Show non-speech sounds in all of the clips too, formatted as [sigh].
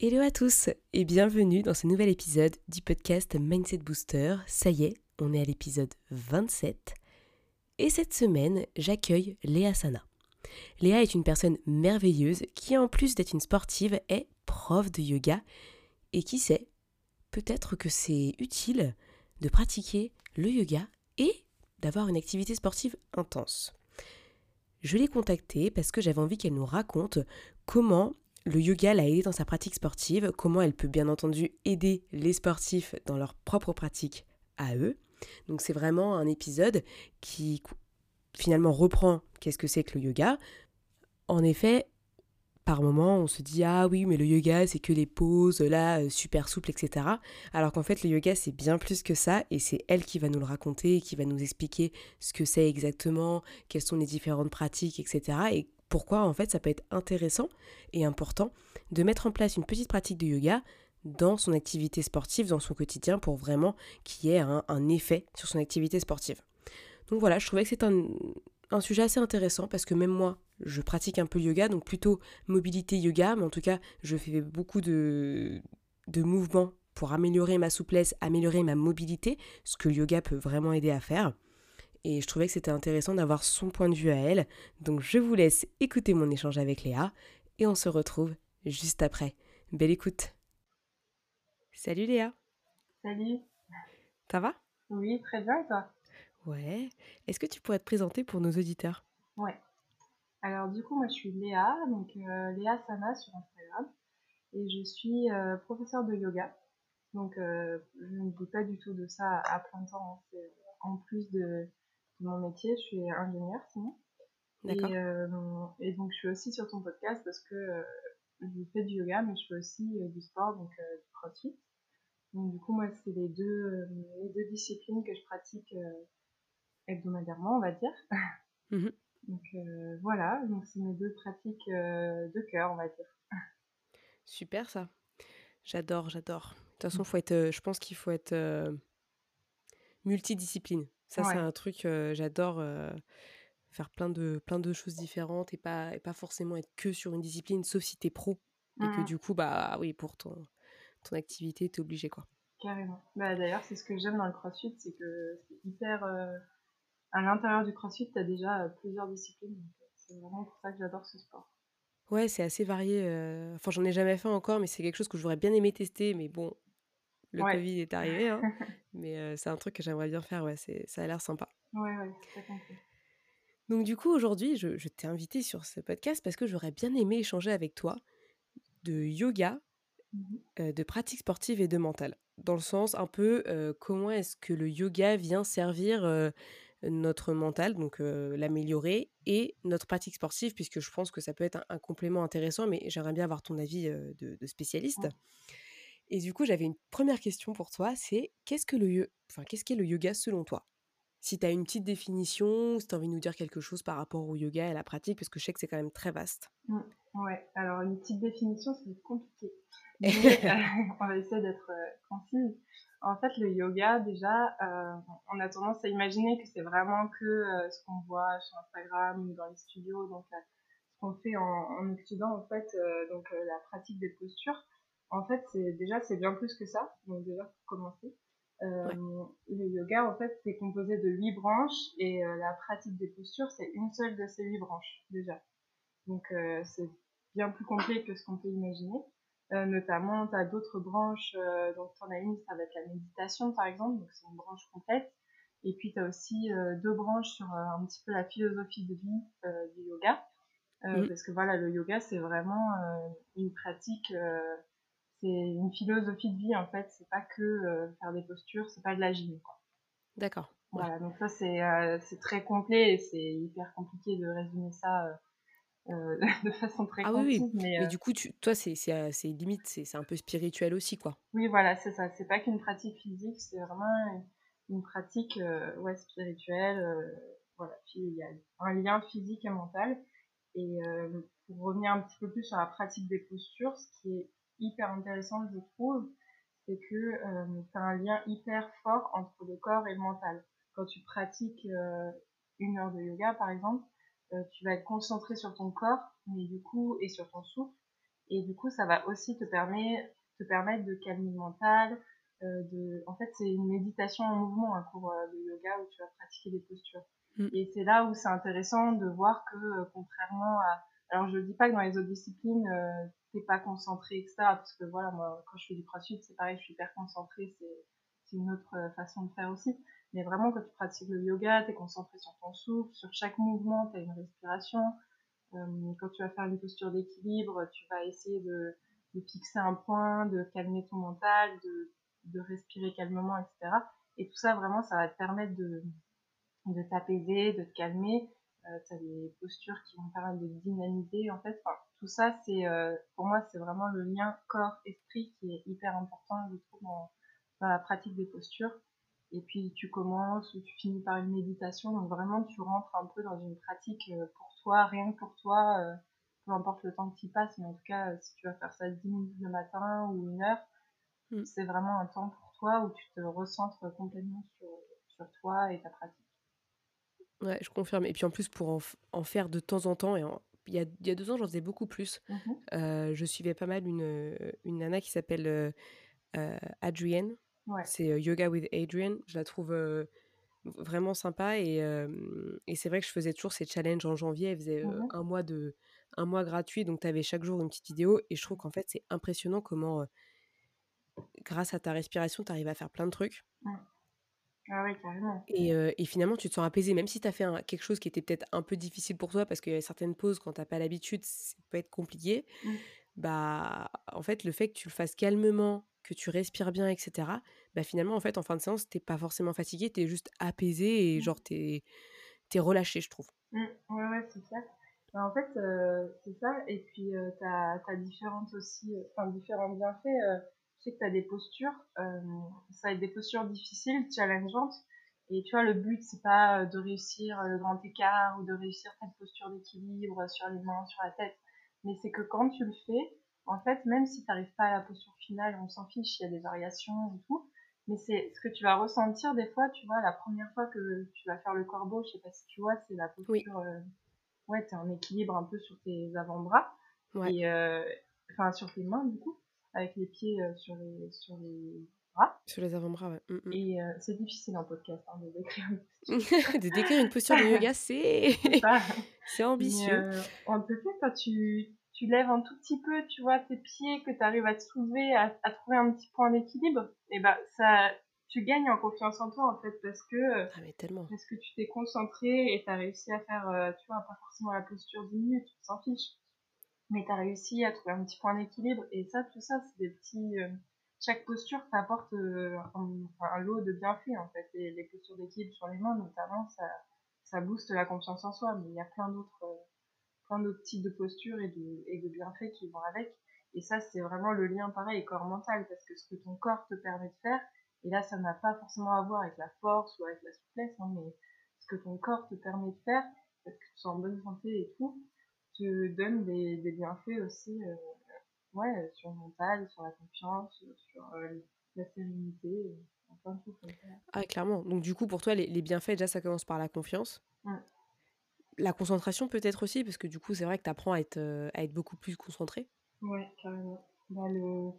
Hello à tous et bienvenue dans ce nouvel épisode du podcast Mindset Booster. Ça y est, on est à l'épisode 27 et cette semaine j'accueille Léa Sana. Léa est une personne merveilleuse qui en plus d'être une sportive est prof de yoga et qui sait, peut-être que c'est utile de pratiquer le yoga et d'avoir une activité sportive intense. Je l'ai contactée parce que j'avais envie qu'elle nous raconte comment le yoga l'a aidé dans sa pratique sportive, comment elle peut bien entendu aider les sportifs dans leur propre pratique à eux. Donc c'est vraiment un épisode qui finalement reprend qu'est-ce que c'est que le yoga. En effet, par moment, on se dit ah oui, mais le yoga c'est que les poses là super souples, etc. Alors qu'en fait, le yoga c'est bien plus que ça et c'est elle qui va nous le raconter, qui va nous expliquer ce que c'est exactement, quelles sont les différentes pratiques, etc. Et pourquoi en fait ça peut être intéressant et important de mettre en place une petite pratique de yoga dans son activité sportive, dans son quotidien, pour vraiment qu'il y ait un, effet sur son activité sportive. Donc voilà, je trouvais que c'est un, sujet assez intéressant parce que même moi, je pratique un peu yoga, donc plutôt mobilité yoga, mais en tout cas, je fais beaucoup de, de mouvements pour améliorer ma souplesse, améliorer ma mobilité, ce que le yoga peut vraiment aider à faire et je trouvais que c'était intéressant d'avoir son point de vue à elle. Donc je vous laisse écouter mon échange avec Léa et on se retrouve juste après. Belle écoute. Salut Léa. Salut. Ça va? Oui, très bien et toi? Ouais. Est-ce que tu pourrais te présenter pour nos auditeurs? Ouais. Alors du coup, moi je suis Léa, donc euh, Léa Sana sur Instagram. Et je suis euh, professeure de yoga. Donc euh, je ne pas du tout de ça à plein temps. Hein. C'est en plus de, mon métier, je suis ingénieure sinon. Et, euh, et, donc je suis aussi sur ton podcast parce que euh, je fais du yoga, mais je fais aussi euh, du sport, donc du crossfit. Donc du coup, moi, c'est les deux, les deux disciplines que je pratique hebdomadairement, on va dire. Mmh [laughs] donc voilà, donc c'est mes deux pratiques de cœur, on va dire. Super ça. J'adore, j'adore. De toute façon, faut être, je pense qu'il faut être multidiscipline. Ça, c'est un truc, j'adore faire plein de, plein de choses différentes et pas, et pas forcément être que sur une discipline, sauf si t'es pro. Et que mmh. du coup, bah oui, pour ton, ton activité, t'es obligé, quoi. Carrément. Bah, D'ailleurs, c'est ce que j'aime dans le crossfit, c'est que c'est hyper... à l'intérieur du crossfit, t'as déjà plusieurs disciplines. C'est vraiment pour ça que j'adore ce sport. Ouais, c'est assez varié. Enfin, j'en ai jamais fait encore, mais c'est quelque chose que j'aurais bien aimé tester. Mais bon, le Covid est arrivé, hein. [laughs] mais c'est un truc que j'aimerais bien faire, ouais, ça a l'air sympa. Ouais, ouais, Donc du coup, aujourd'hui, je, t'ai invité sur ce podcast parce que j'aurais bien aimé échanger avec toi de yoga, mmh de pratique sportive et de mental. Dans le sens un peu comment est-ce que le yoga vient servir notre mental, donc l'améliorer, et notre pratique sportive, puisque je pense que ça peut être un, complément intéressant, mais j'aimerais bien avoir ton avis de, spécialiste. Et du coup, j'avais une première question pour toi, c'est qu'est-ce que le enfin, qu'est-ce qu'est le yoga selon toi? Si tu as une petite définition, si tu as envie de nous dire quelque chose par rapport au yoga et à la pratique, parce que je sais que c'est quand même très vaste. Mmh, ouais, alors une petite définition, c'est compliqué. [laughs] [laughs] on va essayer d'être concise. En fait, le yoga, déjà, on a tendance à imaginer que c'est vraiment que ce qu'on voit sur Instagram ou dans les studios, donc ce qu'on fait en, en, Occident, en fait, donc la pratique des postures en fait, c'est déjà c'est bien plus que ça. Donc déjà pour commencer, euh, le yoga en fait c'est composé de huit branches et euh, la pratique des postures c'est une seule de ces huit branches déjà. Donc euh, c'est bien plus complet que ce qu'on peut imaginer. notamment, tu as d'autres branches, donc tu en as une, ça va être la méditation par exemple, donc c'est une branche complète. Et puis tu as aussi deux branches sur un petit peu la philosophie de vie du yoga. Mmh. Parce que voilà, le yoga c'est vraiment une pratique c'est une philosophie de vie en fait. C'est pas que euh, faire des postures, c'est pas de la gym. D'accord. Voilà, donc ça c'est euh, très complet et c'est hyper compliqué de résumer ça [laughs] de façon très ah oui, oui. Mais, du coup, tu, toi, c'est limite, c'est un peu spirituel aussi, quoi. Oui, voilà, c'est ça. C'est pas qu'une pratique physique, c'est vraiment une, pratique ouais, spirituelle. voilà. Puis il y a un lien physique et mental. Et pour revenir un petit peu plus sur la pratique des postures, ce qui est hyper intéressant, je trouve, c'est que euh, tu as un lien hyper fort entre le corps et le mental. Quand tu pratiques euh, une heure de yoga, par exemple, euh, tu vas être concentré sur ton corps, mais du coup, et sur ton souffle. Et du coup, ça va aussi te, permettre, te permettre de calmer le mental. de... En fait, c'est une méditation en mouvement, un cours de yoga où tu vas pratiquer des postures. Mm. Et c'est là où c'est intéressant de voir que, contrairement à alors, je dis pas que dans les autres disciplines, euh, t'es pas concentré, etc. Parce que voilà, moi, quand je fais du crossfit, c'est pareil, je suis hyper concentrée, c'est une autre euh, façon de faire aussi. Mais vraiment, quand tu pratiques le yoga, t'es concentré sur ton souffle, sur chaque mouvement, t'as une respiration. Euh, quand tu vas faire une posture d'équilibre, tu vas essayer de, de, fixer un point, de calmer ton mental, de, de respirer calmement, etc. Et tout ça, vraiment, ça va te permettre de, de t'apaiser, de te calmer euh, tu as des postures qui vont permettre de dynamiser. En fait, tout ça, c'est euh, pour moi, c'est vraiment le lien corps-esprit qui est hyper important, je trouve, dans, la pratique des postures. Et puis, tu commences ou tu finis par une méditation. Donc, vraiment, tu rentres un peu dans une pratique euh, pour toi, rien que pour toi, peu importe le temps que tu passes. Mais en tout cas, si tu vas faire ça 10 minutes le matin ou une heure, mm. c'est vraiment un temps pour toi où tu te recentres complètement sur, sur toi et ta pratique. Ouais, je confirme. Et puis en plus, pour en, faire de temps en temps, et il, y a, il y a deux ans, j'en faisais beaucoup plus. Mmh euh, je suivais pas mal une, une nana qui s'appelle euh, euh Adrienne. C'est Yoga with Adrienne. Je la trouve vraiment sympa. Et, et c'est vrai que je faisais toujours ces challenges en janvier. Elle faisait mmh un, mois de, un mois gratuit. Donc, tu avais chaque jour une petite vidéo. Et je trouve qu'en fait, c'est impressionnant comment, grâce à ta respiration, tu arrives à faire plein de trucs. Mmh. Ah oui, carrément. Et, et, finalement, tu te sens apaisé, même si tu as fait quelque chose qui était peut-être un peu difficile pour toi, parce qu'il y a certaines pauses, quand tu n'as pas l'habitude, ça peut être compliqué. Mmh. Bah, en fait, le fait que tu le fasses calmement, que tu respires bien, etc., bah, finalement, en fait, en fin de séance, t'es pas forcément fatigué, tu es juste apaisé et mmh. genre, tu es, es, relâché, je trouve. Mmh. Ouais, ouais, c'est ça. Bah, en fait, c'est ça. Et puis, tu as, as, différentes aussi, enfin, différents bienfaits sais que tu as des postures, euh, ça va être des postures difficiles, challengeantes. Et tu vois, le but, c'est pas euh, de réussir le grand écart ou de réussir cette posture d'équilibre sur les mains, sur la tête. Mais c'est que quand tu le fais, en fait, même si tu n'arrives pas à la posture finale, on s'en fiche, il y a des variations et tout. Mais c'est ce que tu vas ressentir des fois, tu vois, la première fois que tu vas faire le corbeau, je sais pas si tu vois, c'est la posture. Euh, ouais, tu es en équilibre un peu sur tes avant-bras. Et, enfin, sur tes mains, du coup avec les pieds euh, sur, les, sur les bras. Sur les avant-bras, ouais. Mm, mm. Et euh, c'est difficile en podcast hein, de décrire une posture. [laughs] de décrire une posture de [laughs] yoga, c'est c'est [laughs] ambitieux. Euh, en tout cas, quand tu, tu lèves un tout petit peu, tu vois, tes pieds, que tu arrives à te soulever, à, à, trouver un petit point d'équilibre, et ben ça, tu gagnes en confiance en toi en fait parce que ah, mais tellement. parce que tu t'es concentré et tu as réussi à faire tu vois pas forcément la posture 10 minutes tu t'en fiches mais tu as réussi à trouver un petit point d'équilibre. Et ça, tout ça, c'est des petits. Euh, chaque posture t'apporte euh, un, lot de bienfaits, en fait. Les postures d'équilibre sur les mains, notamment, ça, ça booste la confiance en soi. Mais il y a plein d'autres euh, plein d'autres types de postures et de, et de bienfaits qui vont avec. Et ça, c'est vraiment le lien pareil, corps-mental, parce que ce que ton corps te permet de faire, et là, ça n'a pas forcément à voir avec la force ou avec la souplesse, hein, mais ce que ton corps te permet de faire, parce que tu sois en bonne santé et tout, te donne des, des bienfaits aussi euh, ouais, sur le mental, sur la confiance, sur euh, la sérénité, enfin tout comme ça. Ah, clairement. Donc, du coup, pour toi, les, les, bienfaits, déjà, ça commence par la confiance. La concentration, peut-être aussi, parce que du coup, c'est vrai que tu apprends à être, euh, à être beaucoup plus concentré. Ouais, carrément. Bah, le,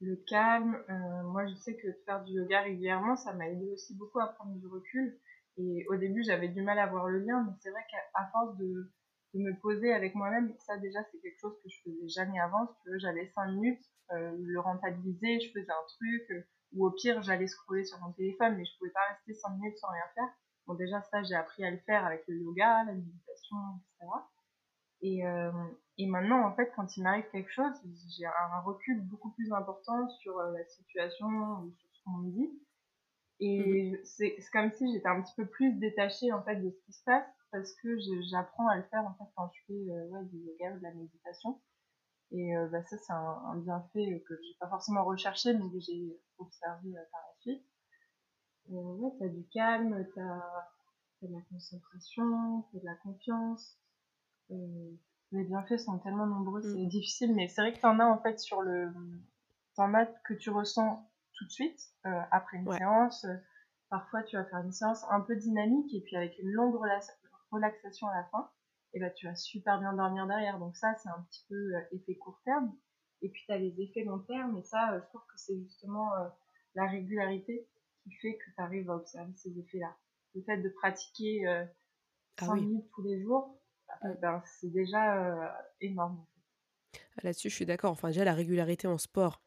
le calme, moi, je sais que faire du yoga régulièrement, ça m'a aidé aussi beaucoup à prendre du recul. Et au début, j'avais du mal à voir le lien, mais c'est vrai qu'à force de de me poser avec moi-même. Ça, déjà, c'est quelque chose que je faisais jamais avant. Si tu veux, j'avais 5 minutes, euh, le rentabiliser, je faisais un truc, euh, ou au pire, j'allais scroller sur mon téléphone, mais je pouvais pas rester 5 minutes sans rien faire. Bon, déjà, ça, j'ai appris à le faire avec le yoga, la méditation, etc. Et, euh, et maintenant, en fait, quand il m'arrive quelque chose, j'ai un recul beaucoup plus important sur la situation ou sur ce qu'on me dit. Et mmh c'est comme si j'étais un petit peu plus détachée en fait de ce qui se passe parce que j'apprends à le faire en fait quand je fais euh, ouais, du yoga ou de la méditation. Et euh, bah, ça, c'est un, bienfait que j'ai pas forcément recherché, mais que j'ai observé euh, par la suite. ouais, t'as du calme, t'as as de la concentration, t'as de la confiance. les bienfaits sont tellement nombreux, c'est mmh. difficile, mais c'est vrai que t'en as en fait sur le. T'en as que tu ressens tout de suite après une séance. Parfois, tu vas faire une séance un peu dynamique et puis avec une longue relaxation à la fin et bah, tu vas super bien dormir derrière. Donc ça, c'est un petit peu euh, effet court terme. Et puis tu as les effets long terme, et ça, euh, je trouve que c'est justement euh, la régularité qui fait que tu arrives à observer ces effets-là. Le fait de pratiquer 5 ah minutes tous les jours, ben, c'est déjà énorme. Ah, là-dessus, je suis d'accord. Enfin, déjà, la régularité en sport,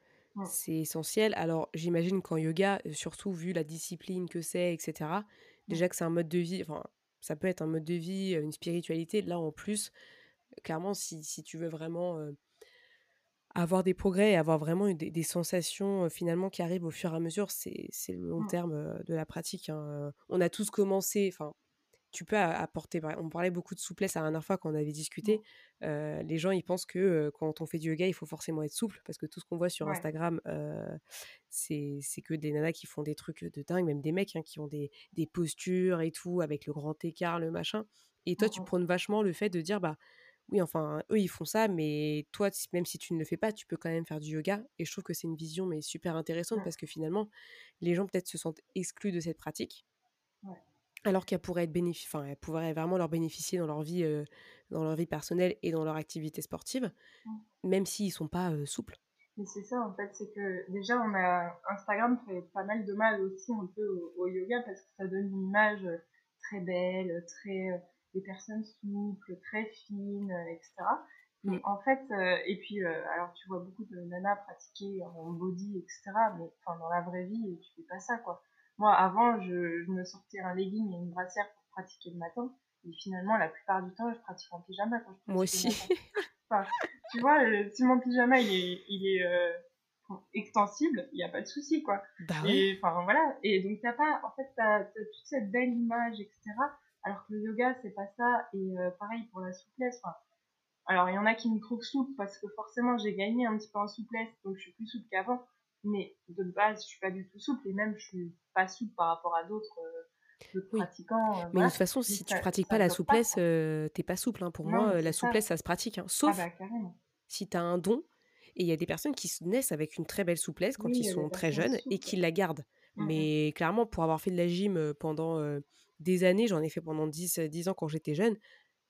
c'est essentiel. Alors, j'imagine qu'en yoga, surtout vu la discipline que c'est, etc., déjà que c'est un mode de vie, enfin, ça peut être un mode de vie, une spiritualité. Là, en plus, clairement, si, si tu veux vraiment avoir des progrès et avoir vraiment des, des, sensations finalement qui arrivent au fur et à mesure, c'est le long mmh. terme de la pratique. Hein. On a tous commencé, enfin, tu peux apporter. On parlait beaucoup de souplesse la dernière fois quand on avait discuté. Mmh. les gens, ils pensent que quand on fait du yoga, il faut forcément être souple parce que tout ce qu'on voit sur Instagram, c'est que des nanas qui font des trucs de dingue, même des mecs hein, qui ont des, des, postures et tout, avec le grand écart, le machin. Et toi, tu mmh prônes vachement le fait de dire, bah oui, enfin, eux, ils font ça, mais toi, même si tu ne le fais pas, tu peux quand même faire du yoga. Et je trouve que c'est une vision, mais super intéressante parce que finalement, les gens peut-être se sentent exclus de cette pratique. Alors qu'elle pourrait être enfin, vraiment leur bénéficier dans leur vie, dans leur vie personnelle et dans leur activité sportive, mmh. même s'ils sont pas souples. Mais c'est ça en fait, c'est que déjà on a Instagram fait pas mal de mal aussi un peu au, yoga parce que ça donne une image très belle, très des personnes souples, très fines, etc. Mais mmh. en fait, et puis alors tu vois beaucoup de nanas pratiquer en body, etc. Mais enfin dans la vraie vie, tu fais pas ça quoi. Moi, avant, je, me sortais un legging et une brassière pour pratiquer le matin. Et finalement, la plupart du temps, je pratique en pyjama quand je Moi aussi. tu vois, si mon pyjama il est, il est euh, extensible, il n'y a pas de souci, quoi. Bah et enfin voilà. Et donc t'as pas, en fait, t'as as toute cette belle image, etc. Alors que le yoga, c'est pas ça. Et euh, pareil pour la souplesse. alors il y en a qui me trouvent souple parce que forcément j'ai gagné un petit peu en souplesse, donc je suis plus souple qu'avant mais de base, je suis pas du tout souple et même je suis pas souple par rapport à d'autres euh, pratiquants. Euh, mais de toute façon, si tu pratiques pas la souplesse, tu euh, t'es pas souple. Hein. Pour moi, la souplesse, ça, se pratique. Hein. Sauf ah bah, si tu as un don. Et il y a des personnes qui naissent avec une très belle souplesse quand ils sont très jeunes et qui la gardent. Mmh mais clairement, pour avoir fait de la gym pendant des années, j'en ai fait pendant 10, 10 ans quand j'étais jeune,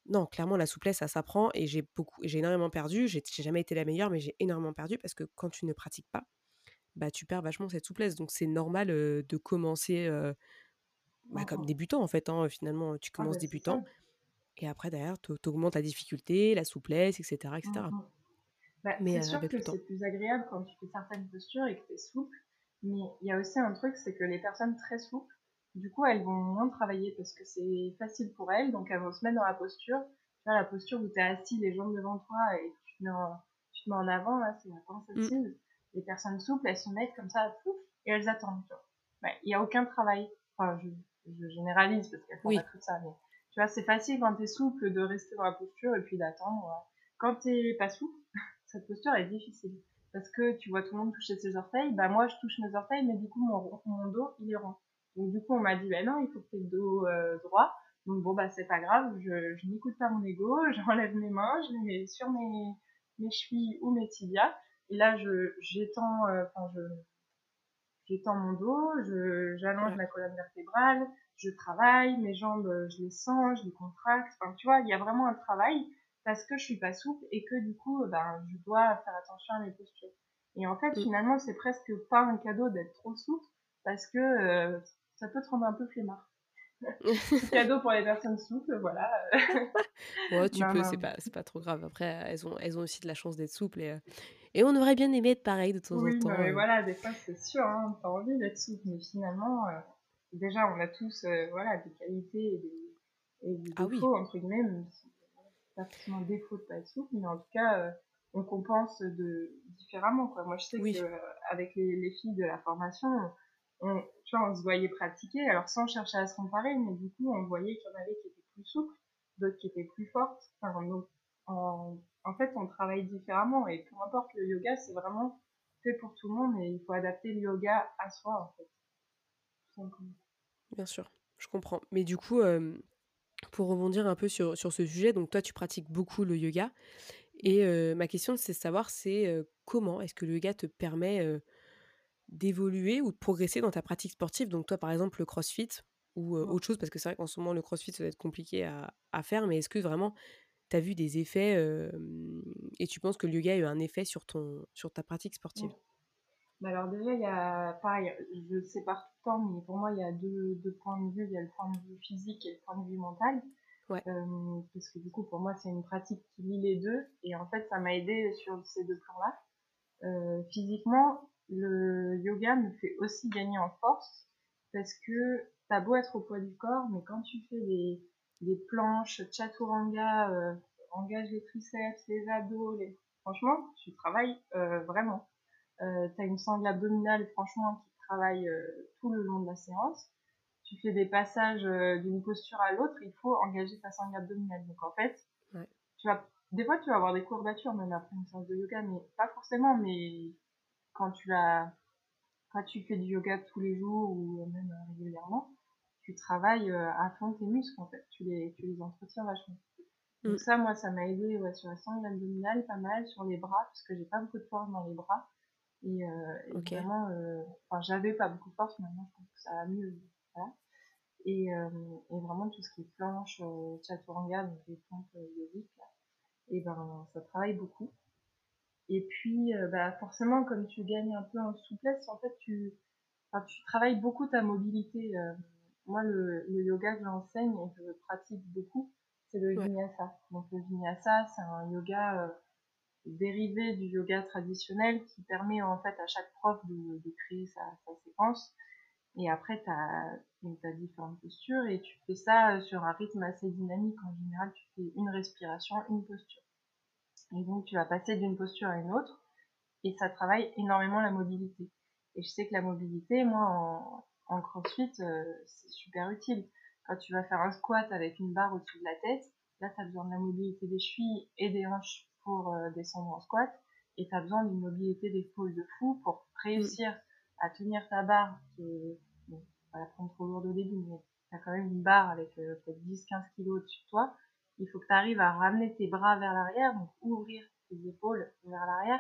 non, clairement, la souplesse, ça s'apprend et j'ai beaucoup, j'ai énormément perdu. J'ai jamais été la meilleure, mais j'ai énormément perdu parce que quand tu ne pratiques pas, bah, tu perds vachement cette souplesse. Donc c'est normal de commencer bah, comme débutant en fait. Hein, finalement, tu ah commences bah, débutant et après derrière, tu augmentes la difficulté, la souplesse, etc. etc. Mmh bah, c'est sûr que c'est plus agréable quand tu fais certaines postures et que tu es souple. Mais il y a aussi un truc, c'est que les personnes très souples, du coup, elles vont moins travailler parce que c'est facile pour elles. Donc elles vont se mettre dans la posture. Tu vois, la posture où tu es assis, les jambes devant toi et tu te mets en, tu te mets en avant, là, c'est la mmh les personnes souples, elles se mettent comme ça, pouf, et elles attendent. Il n'y a aucun travail. Enfin, je, je généralise parce qu'elles font pas tout ça, mais tu vois, c'est facile quand tu es souple de rester dans la posture et puis d'attendre. Quand tu pas souple, [laughs] cette posture est difficile. Parce que tu vois tout le monde toucher ses orteils, bah moi je touche mes orteils, mais du coup mon, mon dos il est rond. Donc du coup on m'a dit, bah non, il faut que tu aies le dos euh, droit. Donc bon, bah c'est pas grave, je, je n'écoute pas mon ego, [laughs] j'enlève mes mains, je les mets sur mes, mes chevilles ou mes tibias, et là, je, j'étends, euh, enfin, je, j'étends mon dos, je, j'allonge la colonne vertébrale, je travaille, mes jambes, euh, je les sens, je les contracte. Enfin, tu vois, il y a vraiment un travail parce que je suis pas souple et que du coup, ben, je dois faire attention à mes postures. Et en fait, mm. finalement, c'est presque pas un cadeau d'être trop souple parce que euh, ça peut te rendre un peu flemmard. [laughs] cadeau pour les personnes souples, voilà. ouais, tu peux, c'est pas, pas trop grave. Après, elles ont, elles ont aussi de la chance d'être souples et, et on aurait bien aimé être pareil de temps en temps. Oui, voilà, des fois c'est sûr, hein, t'as envie d'être souple, mais finalement, euh, déjà on a tous euh, voilà, des qualités et des, et des ah défauts, entre guillemets, pas forcément défaut de pas être souple, mais en tout cas, euh, on compense de, différemment. Quoi. Moi je sais qu'avec les, les filles de la formation, on, se voyait pratiquer, alors sans chercher à se comparer, mais du coup, on voyait qu'il y en avait qui étaient plus souples, d'autres qui étaient plus fortes. Enfin, donc, en, en fait, on travaille différemment et peu importe le yoga, c'est vraiment fait pour tout le monde et il faut adapter le yoga à soi, en fait. Bien sûr, je comprends. Mais du coup, euh, pour rebondir un peu sur, sur ce sujet, donc toi, tu pratiques beaucoup le yoga. Et euh, ma question, c'est de savoir, c'est euh, comment est-ce que le yoga te permet d'évoluer ou de progresser dans ta pratique sportive Donc toi, par exemple, le crossfit ou autre chose, parce que c'est vrai qu'en ce moment, le crossfit, ça va être compliqué à, à faire, mais est-ce que vraiment tu as vu des effets et tu penses que le yoga a eu un effet sur, ton, sur ta pratique sportive? Bah alors déjà, il y a, pareil, je sépare tout le temps, mais pour moi, il y a deux, deux points de vue. Il y a le point de vue physique et le point de vue mental. Ouais. Euh, parce que du coup, pour moi, c'est une pratique qui lie les deux. Et en fait, ça m'a aidé sur ces deux plans-là. Euh, physiquement, le yoga me fait aussi gagner en force. Parce que t'as beau être au poids du corps, mais quand tu fais des, des planches, chaturanga, euh, engage les triceps, les abdos, les... franchement, tu travailles euh, vraiment. Euh, tu as une sangle abdominale, franchement, qui travaille euh, tout le long de la séance. Tu fais des passages d'une posture à l'autre, il faut engager ta sangle abdominale. Donc en fait, ouais. tu vas, des fois, tu vas avoir des courbatures même après une séance de yoga, mais pas forcément, mais quand tu l'as, quand tu fais du yoga tous les jours ou même régulièrement, tu travailles à fond tes muscles en fait, tu les, tu les entretiens vachement. Donc mm. ça, moi, ça m'a aidé ouais, sur la sangle abdominale, pas mal, sur les bras, parce que j'ai pas beaucoup de force dans les bras. Et, euh, okay. vraiment, euh, enfin, j'avais pas beaucoup de force, maintenant je pense que ça va mieux. Voilà. Et, euh, et vraiment tout ce qui est planche, euh, chaturanga, donc les pompes euh, yogiques, et ben ça travaille beaucoup. Et puis, euh, bah, forcément, comme tu gagnes un peu en souplesse, en fait, tu, enfin, tu travailles beaucoup ta mobilité. Euh, moi, le, le yoga que j'enseigne et que je pratique beaucoup, c'est le Ouais. vinyasa. Donc le vinyasa, c'est un yoga euh, dérivé du yoga traditionnel qui permet en fait à chaque prof de, de créer sa, sa séquence. Et après, tu as, différentes postures et tu fais ça sur un rythme assez dynamique. En général, tu fais une respiration, une posture. Et donc, tu vas passer d'une posture à une autre et ça travaille énormément la mobilité. Et je sais que la mobilité, moi, en, en crossfit, euh, c'est super utile. Quand tu vas faire un squat avec une barre au-dessus de la tête, là, tu as besoin de la mobilité des chevilles et des hanches pour euh, descendre en squat et tu as besoin d'une mobilité d'épaule de fou pour réussir à tenir ta barre qui est, bon, pas la prendre trop lourde au début, mais tu as quand même une barre avec euh, peut-être 10-15 kilos au-dessus de toi. Il faut que tu arrives à ramener tes bras vers l'arrière, donc ouvrir tes épaules vers l'arrière.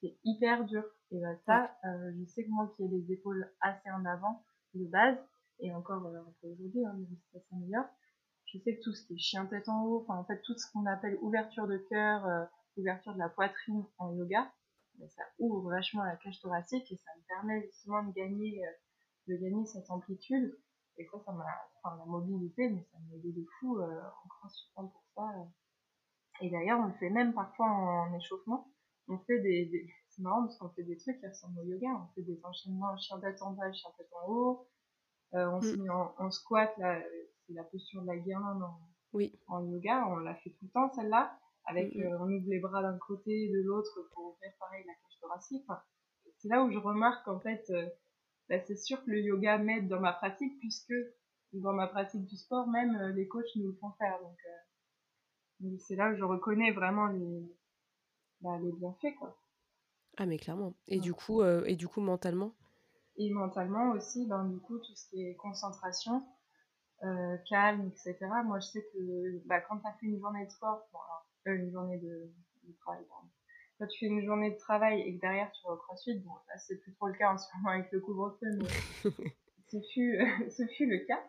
C'est hyper dur. Et ben ça, euh, je sais que moi qui ai les épaules assez en avant de base, et encore euh, aujourd'hui, hein, même si ça s'améliore, je sais que tout ce qui est chien tête en haut, enfin en fait tout ce qu'on appelle ouverture de cœur, euh, ouverture de la poitrine en yoga, ben, ça ouvre vachement la cage thoracique et ça me permet justement de gagner, de gagner cette amplitude. Et ça, ça m'a, enfin la mobilité, mais ça m'a aidé de fou euh, en crossfit pour ça. euh. Et d'ailleurs, on le fait même parfois en échauffement. On fait des, des- c'est marrant parce qu'on fait des trucs qui ressemblent au yoga. On fait des enchaînements chien tête en bas, chien tête en haut. Euh, on se Mm. met en, en squat, là, c'est la posture de la guirlande en, Oui. en yoga. On l'a fait tout le temps, celle-là. Avec, Mm, euh, on ouvre les bras d'un côté et de l'autre pour ouvrir pareil la cage thoracique. Enfin, c'est là où je remarque qu'en fait, bah, c'est sûr que le yoga m'aide dans ma pratique puisque dans ma pratique du sport, même euh, les coachs nous le font faire. Donc, euh, c'est là où je reconnais vraiment les, bah, les bienfaits, quoi. Ah, mais clairement. Et Ouais. du coup, euh, et du coup mentalement? Et mentalement aussi, ben, du coup, tout ce qui est concentration, euh, calme, etc. Moi, je sais que bah, quand tu as fait une journée de sport, bon, alors, euh, une journée de, de travail, pardon. Quand tu fais une journée de travail et que derrière tu vas au crossfit, bon, là, c'est plus trop le cas en ce moment avec le couvre-feu, mais [laughs] ce fut, [laughs] ce fut le cas.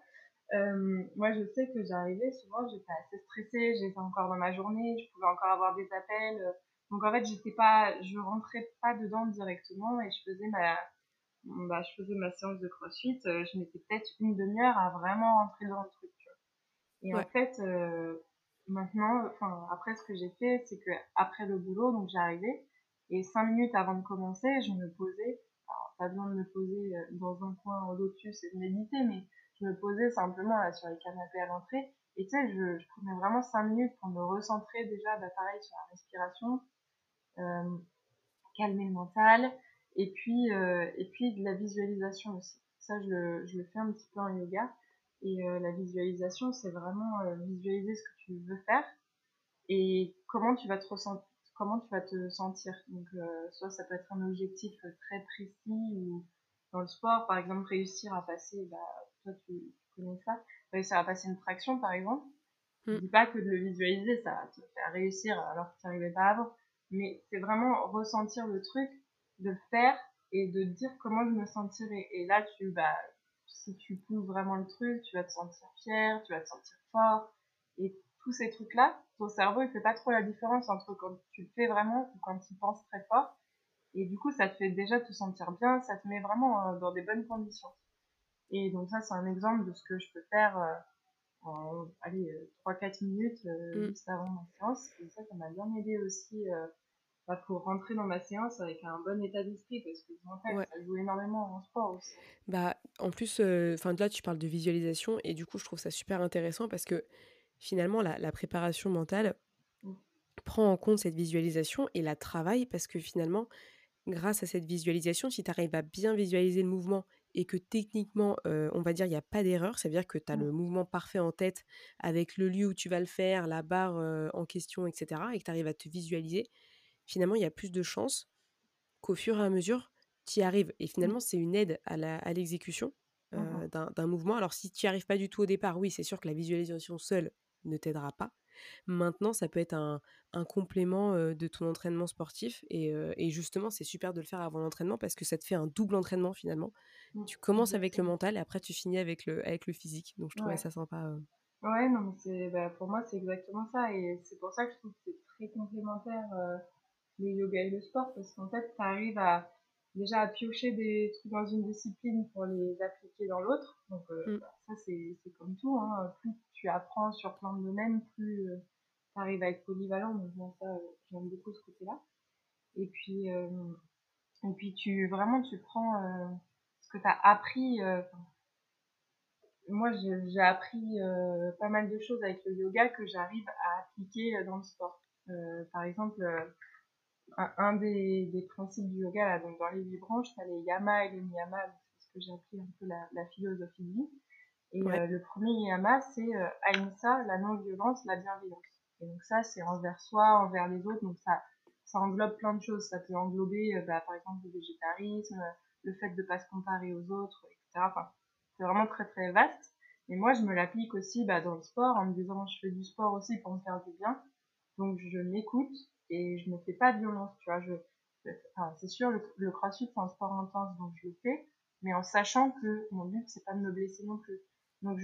Euh, moi, je sais que j'arrivais souvent, j'étais assez stressée, j'étais encore dans ma journée, je pouvais encore avoir des appels. Donc en fait, j'étais pas, je rentrais pas dedans directement et je faisais ma, bah, je faisais ma séance de crossfit. euh, je mettais peut-être une demi-heure à vraiment rentrer dans le truc. Et Ouais. en fait, euh, maintenant, enfin après ce que j'ai fait, c'est que après le boulot, donc j'arrivais et cinq minutes avant de commencer, je me posais. Alors pas besoin de me poser euh, dans un coin lotus et de méditer, mais je me posais simplement sur les canapés à l'entrée. Et tu sais, je, prenais vraiment cinq minutes pour me recentrer déjà, bah, pareil sur la respiration, euh, calmer le mental. Et puis, et puis de la visualisation aussi. Ça, je je le fais un petit peu en yoga. Et la visualisation, c'est vraiment visualiser ce que tu veux faire et comment tu vas te ressentir comment tu vas te sentir. Donc, soit ça peut être un objectif très précis ou dans le sport, par exemple, réussir à passer, bah, toi tu, connais ça, réussir à passer une traction par exemple. Je mm. dis pas que de le visualiser, ça va te faire réussir alors que tu n'y arrivais pas avant, mais c'est vraiment ressentir le truc, de le faire et de dire comment je me sentirais. Et là, tu, bah, si tu pousses vraiment le truc, tu vas te sentir fier, tu vas te sentir fort. Et tous ces trucs-là, ton cerveau, il fait pas trop la différence entre quand tu le fais vraiment ou quand tu penses très fort. Et du coup, ça te fait déjà te sentir bien, ça te met vraiment euh, dans des bonnes conditions. Et donc ça, c'est un exemple de ce que je peux faire euh, en allez, 3-4 euh, minutes mm. juste avant ma séance. Et ça, ça m'a bien aidé aussi pour rentrer dans ma séance avec un bon état d'esprit parce que en ça joue énormément en sport aussi. Bah, en plus, enfin là, tu parles de visualisation et du coup, je trouve ça super intéressant parce que finalement, la, la préparation mentale mm. prend en compte cette visualisation et la travaille parce que finalement, grâce à cette visualisation, si tu arrives à bien visualiser le mouvement et que techniquement, on va dire, il n'y a pas d'erreur, ça veut dire que tu as le mouvement parfait en tête avec le lieu où tu vas le faire, la barre en question, etc., et que tu arrives à te visualiser, finalement, il y a plus de chances qu'au fur et à mesure, tu y arrives. Et mmh. finalement, c'est une aide à l'exécution mmh d'un mouvement. Alors, si tu n'y arrives pas du tout au départ, oui, c'est sûr que la visualisation seule ne t'aidera pas. Maintenant, ça peut être un, complément de ton entraînement sportif. Et, justement, c'est super de le faire avant l'entraînement parce que ça te fait un double entraînement finalement. Mmh, tu commences avec le mental et après tu finis avec le, avec le physique. Donc je trouvais ça sympa. Ouais, non, mais c'est, bah, pour moi, c'est exactement ça. Et c'est pour ça que je trouve que c'est très complémentaire le yoga et le sport parce qu'en fait, tu arrives à déjà à piocher des trucs dans une discipline pour les appliquer dans l'autre. Donc mmh. bah, ça, c'est, comme tout. Hein. Plus tu apprends sur plein de domaines, plus tu arrives à être polyvalent. Donc moi, ça, j'aime beaucoup ce côté-là. Et puis, et puis tu vraiment, tu prends ce que tu as appris. moi, j'ai appris pas mal de choses avec le yoga que j'arrive à appliquer dans le sport. par exemple, un, des, des, principes du yoga, là, donc dans les huit branches, tu as les yama et les niyama, c'est ce que j'ai appris un peu la, la philosophie de vie. Et euh, le premier yama, c'est euh, ahimsa, la non-violence, la bienveillance. Et donc ça, c'est envers soi, envers les autres. Donc ça, ça englobe plein de choses. Ça peut englober, euh, bah, par exemple, le végétarisme, le fait de pas se comparer aux autres, etc. Enfin, c'est vraiment très très vaste. Et moi, je me l'applique aussi bah, dans le sport en me disant, je fais du sport aussi pour me faire du bien. Donc je m'écoute et je me fais pas de violence, tu vois. Je, enfin, c'est sûr, le, le crossfit, c'est un sport intense, donc je le fais, mais en sachant que mon but, c'est pas de me blesser non plus. Donc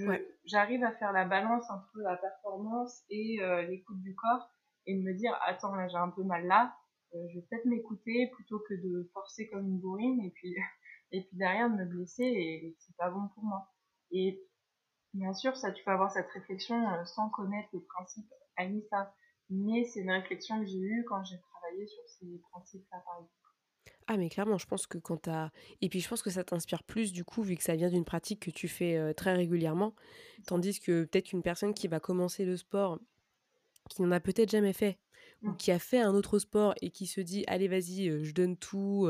j'arrive à faire la balance entre la performance et euh, l'écoute du corps et de me dire attends là j'ai un peu mal là, euh, je vais peut-être m'écouter plutôt que de forcer comme une bourrine et puis [laughs] et puis derrière de me blesser et, c'est pas bon pour moi. Et bien sûr ça tu peux avoir cette réflexion euh, sans connaître le principe Anissa, mais c'est une réflexion que j'ai eue quand j'ai travaillé sur ces principes là par exemple. Ah mais clairement, je pense que quand t'as... Et puis je pense que ça t'inspire plus du coup, vu que ça vient d'une pratique que tu fais très régulièrement. Tandis que peut-être une personne qui va commencer le sport, qui n'en a peut-être jamais fait, ou mmh. qui a fait un autre sport et qui se dit, allez vas-y, je donne tout,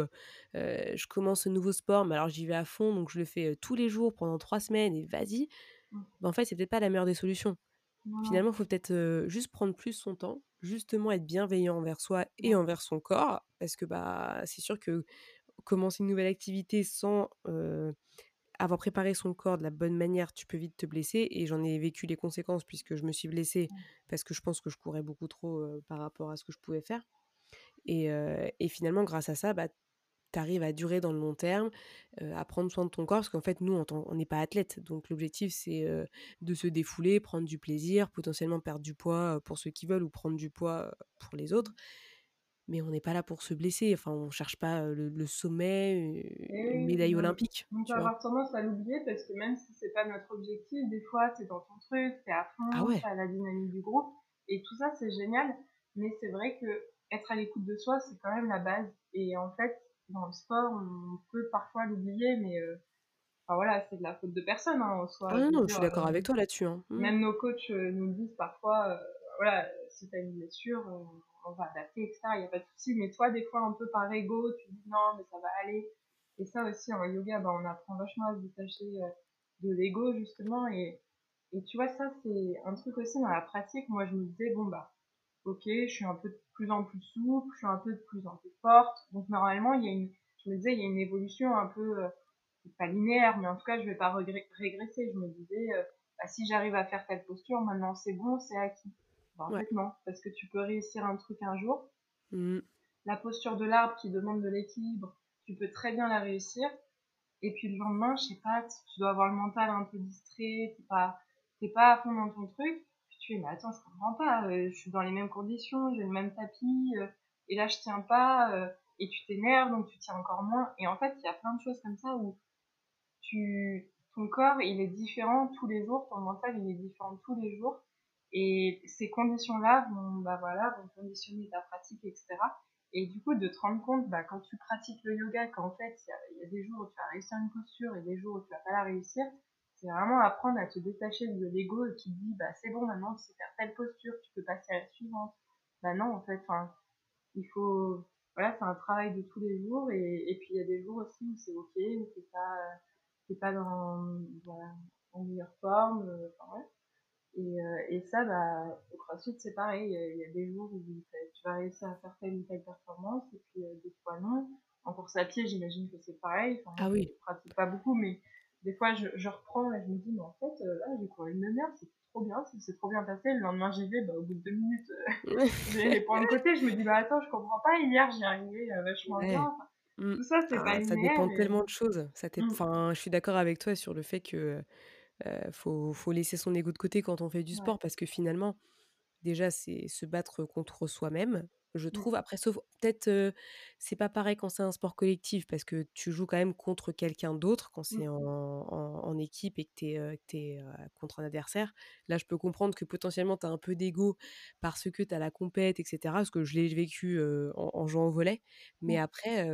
je commence ce nouveau sport, mais alors j'y vais à fond, donc je le fais tous les jours pendant trois semaines et vas-y. Mmh. Ben, en fait, c'est peut-être pas la meilleure des solutions. Finalement, il faut peut-être juste prendre plus son temps, justement être bienveillant envers soi et envers son corps, parce que bah, c'est sûr que commencer une nouvelle activité sans avoir préparé son corps de la bonne manière, tu peux vite te blesser. Et j'en ai vécu les conséquences puisque je me suis blessée parce que je pense que je courais beaucoup trop par rapport à ce que je pouvais faire. Et, et finalement, grâce à ça, bah, tu arrives à durer dans le long terme, à prendre soin de ton corps, parce qu'en fait, nous, on n'est pas athlète. Donc, l'objectif, c'est de se défouler, prendre du plaisir, potentiellement perdre du poids pour ceux qui veulent ou prendre du poids pour les autres. Mais on n'est pas là pour se blesser. Enfin, on cherche pas le, sommet, une médaille olympique. On peut avoir tendance à l'oublier parce que même si c'est pas notre objectif, des fois, c'est dans ton truc, c'est à fond, ah ouais. la dynamique du groupe. Et tout ça, c'est génial. Mais c'est vrai que être à l'écoute de soi, c'est quand même la base. Et en fait, dans le sport, on peut parfois l'oublier, mais euh, enfin, voilà, c'est de la faute de personne hein, en soi. Ah non, non, je suis d'accord euh, avec toi là-dessus. Hein. Mmh. Même nos coachs euh, nous disent parfois, voilà, si tu as une blessure, on va adapter, etc. Il n'y a pas de souci. Mais toi, des fois, un peu par ego, tu dis non, mais ça va aller. Et ça aussi, en yoga, bah, on apprend vachement à se détacher euh, de l'ego, justement. Et, et tu vois, ça, c'est un truc aussi dans la pratique. Moi, je me disais, bon, bah, ok, je suis un peu plus en plus souple, je suis un peu de plus en plus forte. Donc, normalement, il y a une, je me disais, il y a une évolution un peu, euh, pas linéaire, mais en tout cas, je vais pas régresser. Je me disais, euh, bah, si j'arrive à faire telle posture, maintenant c'est bon, c'est acquis. en fait, non, parce que tu peux réussir un truc un jour. Mmh. La posture de l'arbre qui demande de l'équilibre, tu peux très bien la réussir. Et puis le lendemain, je sais pas, tu dois avoir le mental un peu distrait, t'es pas, pas à fond dans ton truc. Mais attends, je comprends pas, euh, je suis dans les mêmes conditions, j'ai le même tapis, euh, et là je tiens pas, euh, et tu t'énerves, donc tu tiens encore moins. Et en fait, il y a plein de choses comme ça où tu, ton corps, il est différent tous les jours, ton mental, il est différent tous les jours. Et ces conditions-là vont, bah voilà, vont conditionner ta pratique, etc. Et du coup, de te rendre compte, bah, quand tu pratiques le yoga, qu'en fait, il y, a des jours où tu vas réussir une posture et des jours où tu vas pas la réussir, c'est vraiment apprendre à te détacher de l'ego qui dit, bah, c'est bon, maintenant, tu sais faire telle posture, tu peux passer à la suivante. Bah non, en fait, enfin, il faut, voilà, c'est un travail de tous les jours et, et puis il y a des jours aussi où c'est ok, où c'est pas, c'est pas dans, voilà, en meilleure forme, euh, enfin, ouais. Et, euh, et ça, bah, au CrossFit, c'est pareil. Il y, a des jours où tu vas réussir à faire telle ou telle performance, et puis euh, des fois non. En course à pied, j'imagine que c'est pareil. Enfin, ah oui. Je pratique pas beaucoup, mais des fois, je, je reprends et je me dis, mais en fait, euh, là, j'ai couru une demi-heure, c'est trop bien, c'est trop bien passé. Le lendemain, j'y vais, bah, au bout de deux minutes, [laughs] j'ai les points de côté. Je me dis, bah attends, je comprends pas. Hier, j'y arrivais vachement bien. Mmh. Tout ça, c'est pas Ça dépend tellement de choses. Ça mmh. enfin, je suis d'accord avec toi sur le fait que euh, faut, faut laisser son ego de côté quand on fait du sport parce que finalement, déjà, c'est se battre contre soi-même, je mmh. trouve. Après, sauf peut-être, c'est pas pareil quand c'est un sport collectif parce que tu joues quand même contre quelqu'un d'autre quand c'est en, en, équipe et que tu es, contre un adversaire. Là, je peux comprendre que potentiellement, tu as un peu d'ego parce que tu as la compète, etc. Parce que je l'ai vécu en, jouant au volet. Mais après,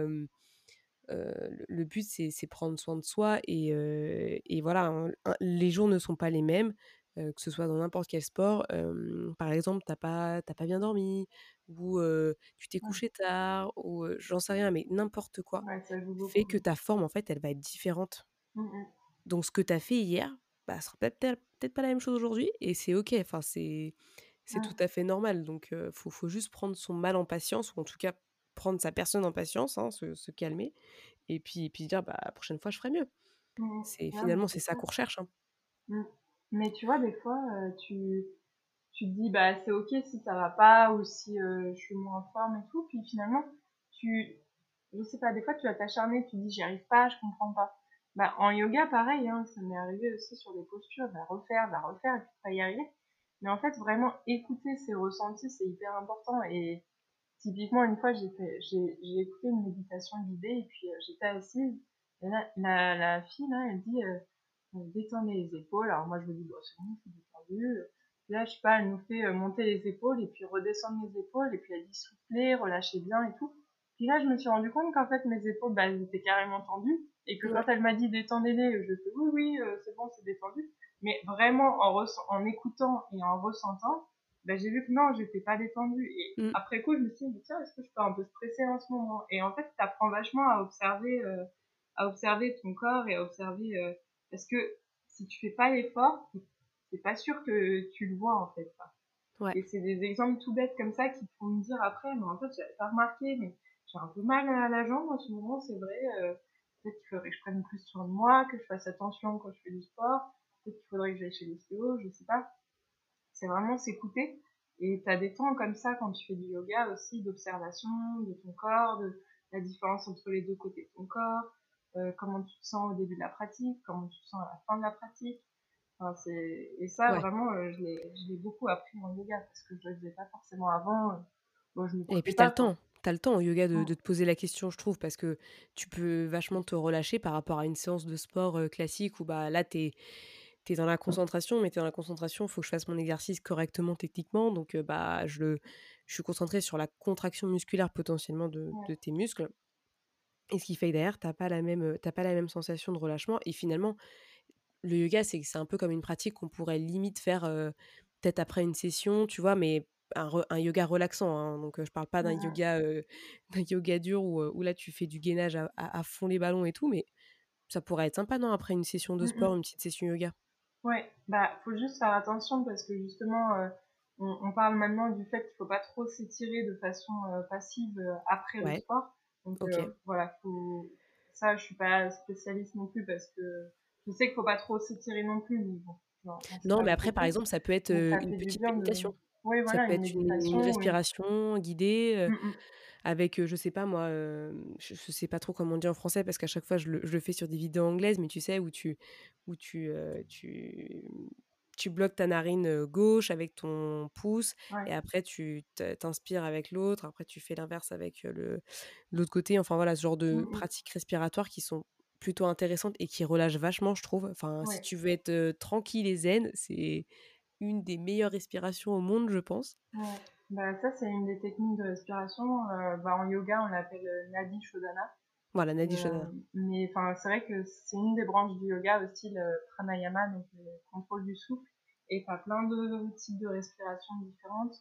le but, c'est prendre soin de soi et, voilà, hein, les jours ne sont pas les mêmes, que ce soit dans n'importe quel sport. par exemple, t'as pas, pas bien dormi ou tu t'es couché tard ou j'en sais rien, mais n'importe quoi fait que ta forme, en fait, elle va être différente. Mmh Donc, ce que tu as fait hier, bah, sera peut-être peut pas la même chose aujourd'hui et c'est ok. Enfin, c'est c'est tout à fait normal. Donc, il faut, faut juste prendre son mal en patience ou en tout cas prendre sa personne en patience, hein, se, calmer, et puis, puis dire bah, la prochaine fois je ferai mieux. Mmh. C'est finalement c'est ça qu'on recherche. Hein. Mmh. Mais tu vois, des fois, tu, tu te dis bah c'est ok si ça va pas ou si je suis moins en forme et tout, puis finalement tu, je sais pas, des fois tu vas t'acharner, tu dis j'y arrive pas, je comprends pas. Bah en yoga pareil, hein, ça m'est arrivé aussi sur des postures, la refaire, la refaire et puis pas y arriver. Mais en fait vraiment écouter ses ressentis c'est hyper important et typiquement, une fois, j'ai écouté une méditation guidée et puis euh, j'étais assise. Et là, la, la fille, là, elle dit, euh, détendez les épaules. Alors moi, je me dis, bon, c'est bon, c'est détendu. là, je sais pas, elle nous fait euh, monter les épaules et puis redescendre les épaules et puis elle dit souffler, relâchez bien et tout. Puis là, je me suis rendu compte qu'en fait, mes épaules, bah, elles étaient carrément tendues et que quand elle m'a dit détendez-les, je fais oui, oui, c'est bon, c'est détendu. Mais vraiment, en, en écoutant et en ressentant, ben, j'ai vu que non, j'étais pas détendue. Et mm. après coup, je me suis dit, tiens, est-ce que je peux un peu stresser en ce moment? Et en fait, tu apprends vachement à observer, euh, à observer ton corps et à observer. Parce que si tu fais pas l'effort, c'est pas sûr que tu le vois en fait. Ouais. Et c'est des exemples tout bêtes comme ça qui font me dire après, mais en fait, j'avais pas remarqué, mais j'ai un peu mal à la jambe en ce moment, c'est vrai. Euh, peut-être qu'il faudrait que je prenne plus soin de moi, que je fasse attention quand je fais du sport. Peut-être qu'il faudrait que j'aille chez l'ostéo, je sais pas c'est vraiment s'écouter. Et tu as des temps comme ça quand tu fais du yoga aussi d'observation de ton corps, de la différence entre les deux côtés de ton corps, euh, comment tu te sens au début de la pratique, comment tu te sens à la fin de la pratique. Enfin, et ça, vraiment, euh, je l'ai beaucoup appris en yoga parce que je ne le faisais pas forcément avant. Bon, je et puis, tu as le temps. Tu as le temps au yoga de, de, te poser la question, je trouve, parce que tu peux vachement te relâcher par rapport à une séance de sport euh, classique où bah, là, tu es es dans la concentration, mais tu es dans la concentration, il faut que je fasse mon exercice correctement techniquement. Donc, bah, je, le, je suis concentrée sur la contraction musculaire potentiellement de, de tes muscles. Et ce qui fait que derrière, tu n'as pas, la même, pas la même sensation de relâchement. Et finalement, le yoga, c'est un peu comme une pratique qu'on pourrait limite faire peut-être après une session, tu vois, mais un, yoga relaxant. Hein, donc, je parle pas d'un yoga, [laughs] d'un yoga dur où, où, là, tu fais du gainage à, fond les ballons et tout, mais ça pourrait être sympa, non Après une session de mmh sport, une petite session yoga? Ouais, bah, faut juste faire attention parce que justement, on, parle maintenant du fait qu'il faut pas trop s'étirer de façon passive après le sport. Donc, voilà, faut... ça, je suis pas spécialiste non plus parce que je sais qu'il faut pas trop s'étirer non plus. Mais bon, non, mais après, par exemple, ça peut être une petite méditation. Oui, voilà, ça peut être une, respiration guidée. Mmh, mmh. Avec, je sais pas moi, je, sais pas trop comment on dit en français parce qu'à chaque fois je le, fais sur des vidéos anglaises, mais tu sais, où tu, où tu, tu, tu bloques ta narine gauche avec ton pouce et après tu t'inspires avec l'autre, après tu fais l'inverse avec le l'autre côté. Enfin voilà, ce genre de mmh pratiques respiratoires qui sont plutôt intéressantes et qui relâchent vachement, je trouve. Enfin, si tu veux être tranquille et zen, c'est une des meilleures respirations au monde, je pense. Bah, ça, c'est une des techniques de respiration. Euh, bah, en yoga, on l'appelle Nadi Shodhana. Voilà, Nadi Shodhana. Euh, mais enfin, c'est vrai que c'est une des branches du yoga aussi, le pranayama, donc le contrôle du souffle. Et tu as plein de types de respiration différentes.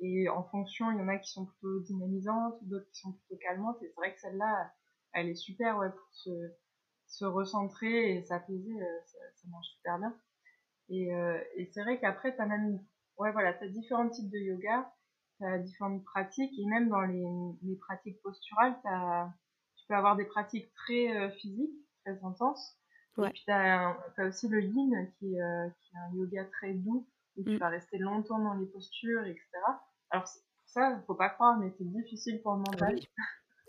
Et en fonction, il y en a qui sont plutôt dynamisantes, d'autres qui sont plutôt calmantes. Et c'est vrai que celle-là, elle est super ouais, pour se, se recentrer et s'apaiser. Ça, ça, marche super bien. Et, et c'est vrai qu'après, tu as même ouais, voilà, as différents types de yoga tu as différentes pratiques et même dans les, les pratiques posturales, as, tu peux avoir des pratiques très euh, physiques, très intenses. Et puis tu as, aussi le yin qui, euh, qui, est un yoga très doux où tu mm. vas rester longtemps dans les postures, etc. Alors ça, il faut pas croire, mais c'est difficile pour le ah mental.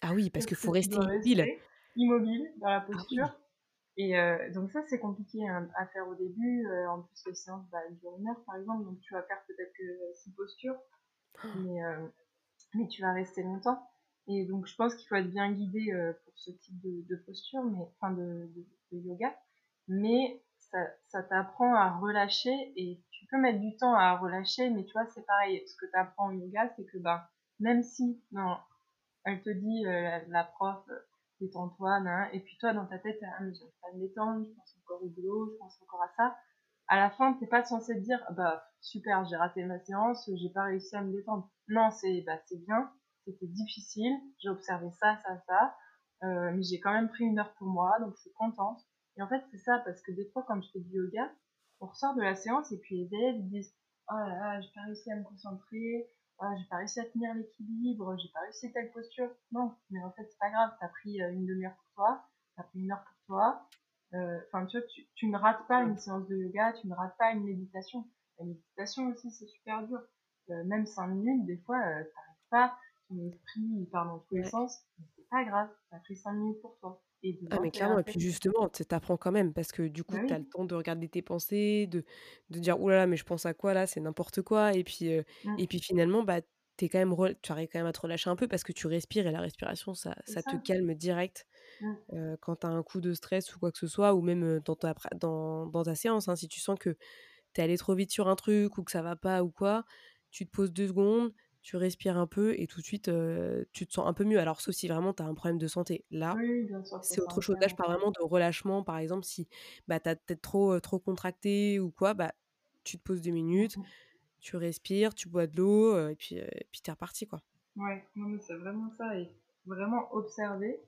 Ah oui, parce [laughs] qu'il faut rester immobile. immobile dans la ah posture. Et euh, donc ça, c'est compliqué hein, à faire au début. en plus, les séances bah, durent une heure, par exemple. Donc tu vas faire peut-être que six postures mais, euh, mais tu vas rester longtemps. Et donc, je pense qu'il faut être bien guidé euh, pour ce type de, posture, mais, enfin de, yoga. Mais ça, t'apprend à relâcher et tu peux mettre du temps à relâcher, mais tu vois, c'est pareil. Ce que tu apprends en yoga, c'est que ben, même si non, elle te dit, euh, la prof, détends-toi, et puis toi, dans ta tête, ah, mais j'arrive pas à me détendre, je pense encore au boulot, je pense encore à ça à la fin, t'es pas censé dire, bah, super, j'ai raté ma séance, j'ai pas réussi à me détendre. Non, c'est, bah, c'est bien, c'était difficile, j'ai observé ça, ça, ça, euh, mais j'ai quand même pris une heure pour moi, donc je suis contente. Et en fait, c'est ça, parce que des fois, quand je fais du yoga, on ressort de la séance et puis les élèves disent, oh là là, j'ai pas réussi à me concentrer, oh, j'ai pas réussi à tenir l'équilibre, j'ai pas réussi telle posture. Non, mais en fait, c'est pas grave, t'as pris euh, une demi-heure pour toi, t'as pris une heure pour toi, euh, enfin, tu vois, tu, ne rates pas une séance de yoga, tu ne rates pas une méditation. La méditation aussi, c'est super dur. Même 5 minutes, des fois, euh, t'arrives pas, ton esprit il part dans tous les sens, c'est pas grave, t'as pris 5 minutes pour toi. Et ah mais clairement, et puis justement, tu t'apprends quand même, parce que du coup, bah tu as le temps de regarder tes pensées, de, de dire, oulala, là là, mais je pense à quoi là, c'est n'importe quoi, et puis, mmh. et puis finalement, bah, quand même tu arrives quand même à te relâcher un peu parce que tu respires et la respiration, ça, ça, te calme direct mmh. quand tu as un coup de stress ou quoi que ce soit, ou même dans ta, dans, dans ta séance. Hein, si tu sens que tu es allé trop vite sur un truc ou que ça va pas ou quoi, tu te poses deux secondes, tu respires un peu et tout de suite tu te sens un peu mieux. Alors, sauf si vraiment tu as un problème de santé. Là, c'est autre chose. Là, je parle vraiment de relâchement. Par exemple, si bah, tu as peut-être trop, trop contracté ou quoi, bah, tu te poses deux minutes. Mmh tu respires, tu bois de l'eau, et puis, puis t'es reparti, quoi. Ouais, non, mais c'est vraiment ça, et vraiment observer,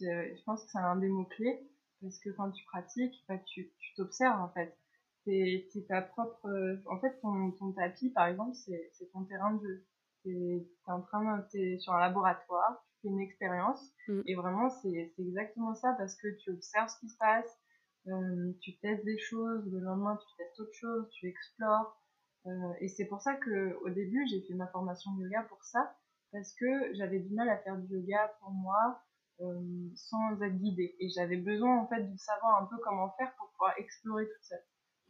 je pense que c'est un des mots-clés, parce que quand tu pratiques, bah, tu t'observes, en fait. C'est ta propre... En fait, ton, ton tapis, par exemple, c'est ton terrain de jeu. T'es en train es sur un laboratoire, tu fais une expérience, mmh. et vraiment, c'est exactement ça, parce que tu observes ce qui se passe, euh, tu testes des choses, le lendemain, tu testes autre chose, tu explores, euh, et c'est pour ça que au début, j'ai fait ma formation de yoga pour ça, parce que j'avais du mal à faire du yoga pour moi euh, sans être guidée. Et j'avais besoin en fait de savoir un peu comment faire pour pouvoir explorer tout ça.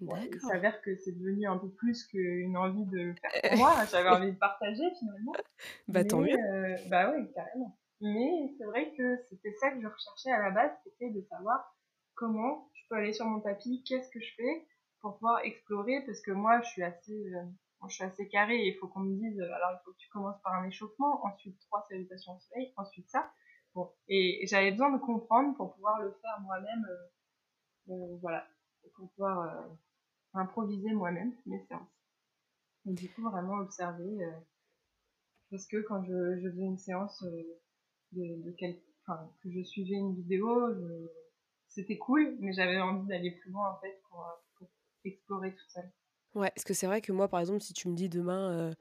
Il s'avère que c'est devenu un peu plus qu'une envie de faire pour moi. [laughs] J'avais envie de partager finalement. bah tant mieux. Euh, bah oui, carrément. Mais c'est vrai que c'était ça que je recherchais à la base, c'était de savoir comment je peux aller sur mon tapis, qu'est-ce que je fais, pour pouvoir explorer parce que moi je suis assez euh, je suis assez carré et il faut qu'on me dise euh, alors il faut que tu commences par un échauffement ensuite trois salutations au soleil ensuite ça bon et j'avais besoin de comprendre pour pouvoir le faire moi-même euh, voilà pour pouvoir improviser moi-même mes séances et du coup vraiment observer parce que quand je, faisais une séance de, de enfin, que je suivais une vidéo, c'était cool, mais j'avais envie d'aller plus loin en fait pour, pour explorer tout seul. Ouais, parce que c'est vrai que moi, par exemple, si tu me dis demain,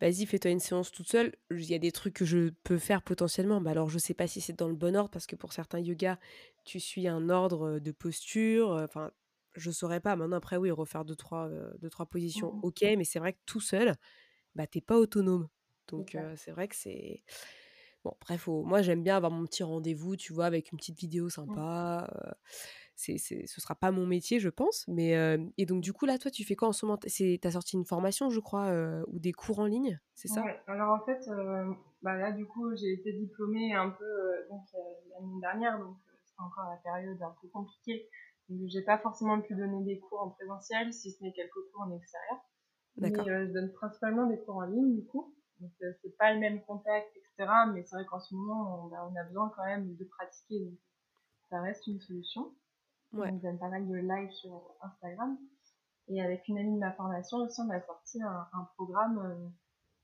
vas-y, fais-toi une séance toute seule. Il y a des trucs que je peux faire potentiellement. Mais alors, je sais pas si c'est dans le bon ordre parce que pour certains yoga, tu suis un ordre de posture. Enfin, je saurais pas. Maintenant, après, oui, refaire deux, trois, deux, trois positions, Mmh ok. Mais c'est vrai que tout seul, bah, t'es pas autonome. Donc, c'est vrai que c'est. Bon, bref, moi, j'aime bien avoir mon petit rendez-vous, tu vois, avec une petite vidéo Mmh. sympa c'est, c'est, ce sera pas mon métier, je pense. Mais et donc du coup là, toi, tu fais quoi en ce moment? C'est t'as sorti une formation, je crois, ou des cours en ligne, c'est ça? Ouais. Alors en fait, bah là du coup, j'ai été diplômée un peu donc l'année dernière, donc c'est encore la période un peu compliquée. Donc j'ai pas forcément pu donner des cours en présentiel, si ce n'est quelques cours en extérieur. Mais je donne principalement des cours en ligne du coup. Donc c'est pas le même contact, etc. Mais c'est vrai qu'en ce moment, on a, on a besoin quand même de pratiquer. Donc ça reste une solution. Ouais. On donne pas mal de live sur Instagram. Et avec une amie de ma formation aussi, on a sorti un, un programme euh,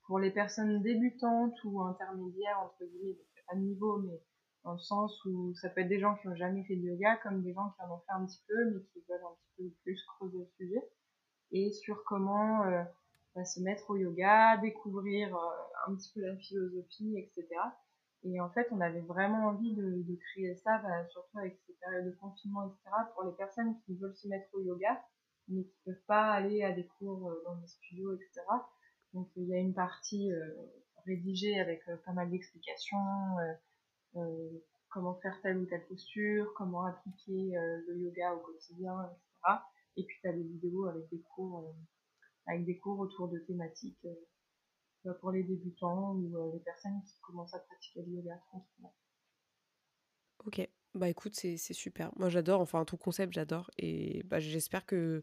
pour les personnes débutantes ou intermédiaires, entre guillemets, de niveau, mais dans le sens où ça peut être des gens qui n'ont jamais fait de yoga, comme des gens qui en ont fait un petit peu, mais qui veulent un petit peu plus creuser le sujet, et sur comment euh, bah, se mettre au yoga, découvrir euh, un petit peu la philosophie, etc. Et en fait, on avait vraiment envie de, de créer ça, bah, surtout avec ces périodes de confinement, etc., pour les personnes qui veulent se mettre au yoga, mais qui ne peuvent pas aller à des cours euh, dans des studios, etc. Donc, il y a une partie euh, rédigée avec pas mal d'explications, comment faire telle ou telle posture, comment appliquer euh, le yoga au quotidien, etc. Et puis, tu as des vidéos avec des cours, avec des cours autour de thématiques pour les débutants ou euh, les personnes qui commencent à pratiquer le yoga tranquillement. Ok, bah écoute, c'est super. Moi j'adore, enfin tout concept j'adore et bah, j'espère que,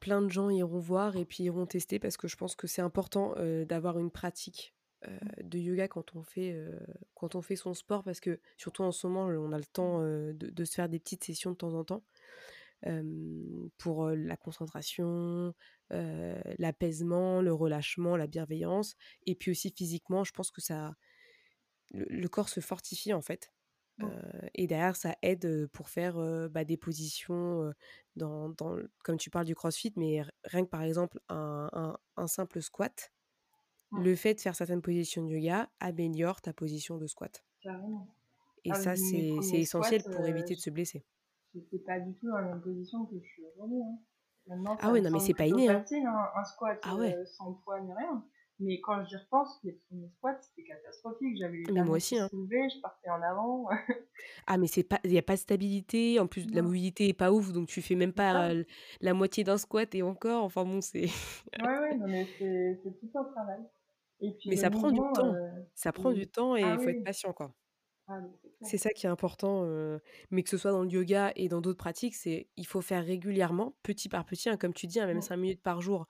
plein de gens iront voir et puis iront tester parce que je pense que c'est important euh, d'avoir une pratique euh, de yoga quand on, fait, euh, quand on fait son sport parce que surtout en ce moment on a le temps de, de, se faire des petites sessions de temps en temps pour la concentration, l'apaisement, le relâchement, la bienveillance. Et puis aussi physiquement, je pense que ça, le, le corps se fortifie en fait. Euh, et derrière, ça aide pour faire euh, bah, des positions euh, dans, dans, comme tu parles du crossfit, mais rien que par exemple un, un, un simple squat, ouais. le fait de faire certaines positions de yoga améliore ta position de squat. Carrément. Et ah, ça, c'est essentiel squats, pour éviter de se blesser. J'étais pas du tout dans la même position que je suis aujourd'hui. Hein. Maintenant, ah ouais, non, mais c'est pas inné. Hein. Facile, hein, un squat ah ouais. sans poids ni rien. Mais quand j'y repense, les premiers squats, c'était catastrophique. J'avais les mais moi aussi, hein. soulevés, je partais en avant. [laughs] ah, mais c'est pas, il n'y a pas de stabilité. En plus, non. la mobilité est pas ouf, donc tu fais même pas euh, la moitié d'un squat et encore. Enfin bon, c'est. ouais, ouais, non, mais c'est tout un travail. Et puis, mais ça prend du temps. Ça prend du temps et il ah, faut oui. être patient, quoi. Ah, c'est ça qui est important, euh, mais que ce soit dans le yoga et dans d'autres pratiques, c'est il faut faire régulièrement, petit par petit, hein, comme tu dis, hein, même 5 minutes par jour,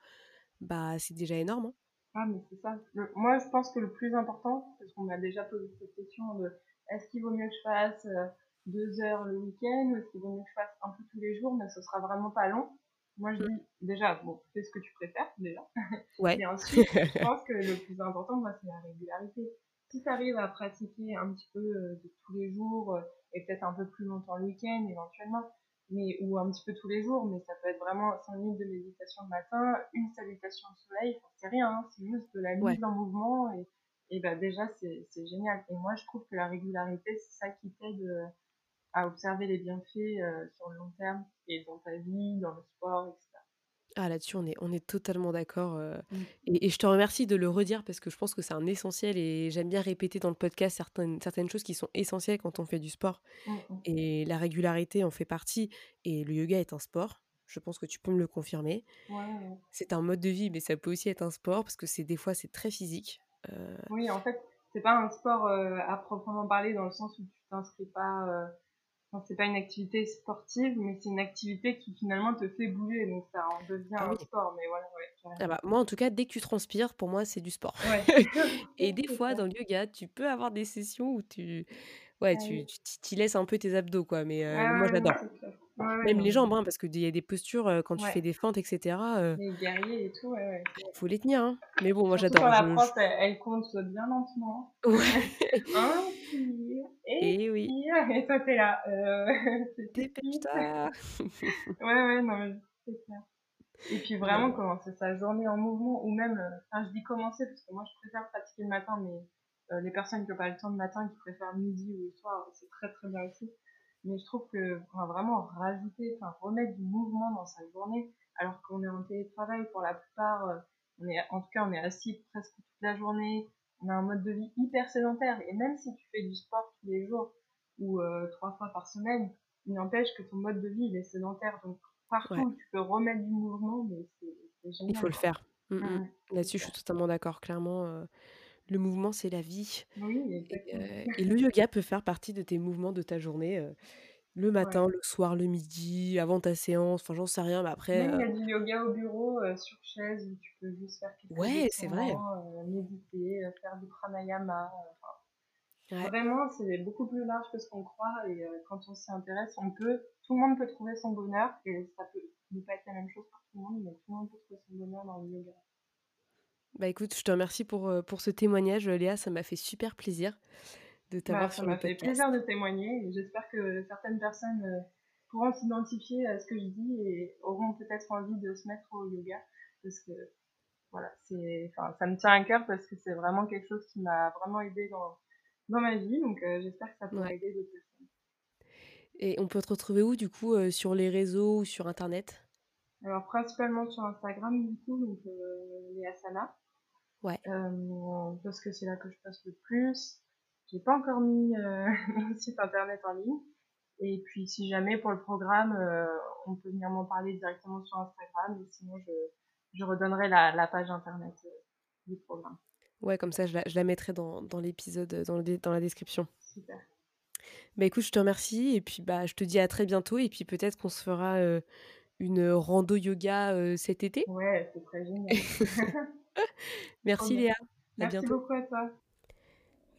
bah c'est déjà énorme. Hein. Ah, mais c'est ça. Le, moi, je pense que le plus important, parce qu'on m'a déjà posé cette question de est-ce qu'il vaut mieux que je fasse euh, deux heures le week-end ou est-ce qu'il vaut mieux que je fasse un peu tous les jours, mais ce sera vraiment pas long. Moi, je dis déjà, bon, fais ce que tu préfères, déjà. Ouais. Et ensuite, [laughs] je pense que le plus important, moi, c'est la régularité. Si tu arrives à pratiquer un petit peu euh, de tous les jours euh, et peut-être un peu plus longtemps le week-end éventuellement, mais ou un petit peu tous les jours, mais ça peut être vraiment 5 minutes de méditation le matin, une salutation au soleil, c'est rien, hein, c'est juste de la mise ouais. en mouvement et, et bah déjà c'est génial. Et moi je trouve que la régularité c'est ça qui t'aide euh, à observer les bienfaits euh, sur le long terme et dans ta vie, dans le sport, etc. Ah là-dessus, on est, on est totalement d'accord. Euh, mmh. et, et, je te remercie de le redire parce que je pense que c'est un essentiel et j'aime bien répéter dans le podcast certaines, certaines choses qui sont essentielles quand on fait du sport. Mmh. Et la régularité en fait partie. Et le yoga est un sport. Je pense que tu peux me le confirmer. Ouais, ouais. C'est un mode de vie, mais ça peut aussi être un sport parce que c'est des fois c'est très physique. Euh... Oui, en fait, c'est pas un sport euh, à proprement parler dans le sens où tu t'inscris pas euh, c'est pas une activité sportive, mais c'est une activité qui finalement te fait bouger, donc ça en devient Ah un sport. Mais voilà, ouais. Ah bah, moi, en tout cas, dès que tu transpires, pour moi, c'est du sport. Ouais. [laughs] Et [laughs] des fois, ça. dans le yoga, tu peux avoir des sessions où tu, ouais, Ah tu, laisses un peu tes abdos, quoi. Mais euh, moi, j'adore. Même les jambes, hein, parce qu'il y a des postures quand tu fais des fentes, etc. Les guerriers et tout, ouais, ouais. Faut les tenir, hein. Mais bon, moi j'adore. Quand la prof, elle, compte bien lentement. [laughs] Ouais. [laughs] Un, et, et oui. Et toi, t'es là. Euh, [laughs] Dépêche-toi. ouais, ouais, non, mais c'est clair. Et puis vraiment commencer sa journée en mouvement, ou même, enfin je dis commencer parce que moi je préfère pratiquer le matin, mais les personnes qui n'ont pas le temps le matin, qui préfèrent midi ou le soir, c'est très très bien aussi mais je trouve que va vraiment rajouter, enfin remettre du mouvement dans sa journée, alors qu'on est en télétravail pour la plupart, euh, on est, en tout cas on est assis presque toute la journée, on a un mode de vie hyper sédentaire, et même si tu fais du sport tous les jours ou euh, trois fois par semaine, il n'empêche que ton mode de vie il est sédentaire, donc partout tu peux remettre du mouvement, mais c'est génial. Il faut le faire. Mmh, mmh. Là-dessus, je suis totalement d'accord. Clairement, euh, le mouvement, c'est la vie. Oui, et, le yoga peut faire partie de tes mouvements de ta journée. le matin, le soir, le midi, avant ta séance, enfin j'en sais rien, mais après... il y a du yoga au bureau, sur chaise, où tu peux juste faire quelque Ouais, c'est vrai. méditer, faire du pranayama. Vraiment, c'est beaucoup plus large que ce qu'on croit, et quand on s'y intéresse, on peut, tout le monde peut trouver son bonheur, et ça peut ne pas être la même chose pour tout le monde, mais tout le monde peut trouver son bonheur dans le yoga. Bah écoute, je te remercie pour, pour ce témoignage, Léa. Ça m'a fait super plaisir de t'avoir bah, sur le podcast. Ça m'a fait plaisir de témoigner j'espère que certaines personnes pourront s'identifier à ce que je dis et auront peut-être envie de se mettre au yoga parce que voilà, c'est, enfin, ça me tient à cœur parce que c'est vraiment quelque chose qui m'a vraiment aidé dans, dans ma vie. Donc j'espère que ça pourra aider d'autres personnes. Et on peut te retrouver où du coup sur les réseaux ou sur internet? Alors principalement sur Instagram du coup, donc euh, Léa Sana. Ouais. Euh, parce que c'est là que je passe le plus. J'ai pas encore mis euh, [laughs] mon site internet en ligne. Et puis, si jamais pour le programme, euh, on peut venir m'en parler directement sur Instagram. Et sinon, je, je redonnerai la, la page internet du programme. Ouais, comme ça, je la, je la mettrai dans, dans l'épisode, dans, le, dans la description. Super. Bah écoute, je te remercie. Et puis, bah, je te dis à très bientôt. Et puis, peut-être qu'on se fera une rando yoga cet été. Ouais, c'est très génial. [laughs] [laughs] Merci Léa. Merci beaucoup à toi.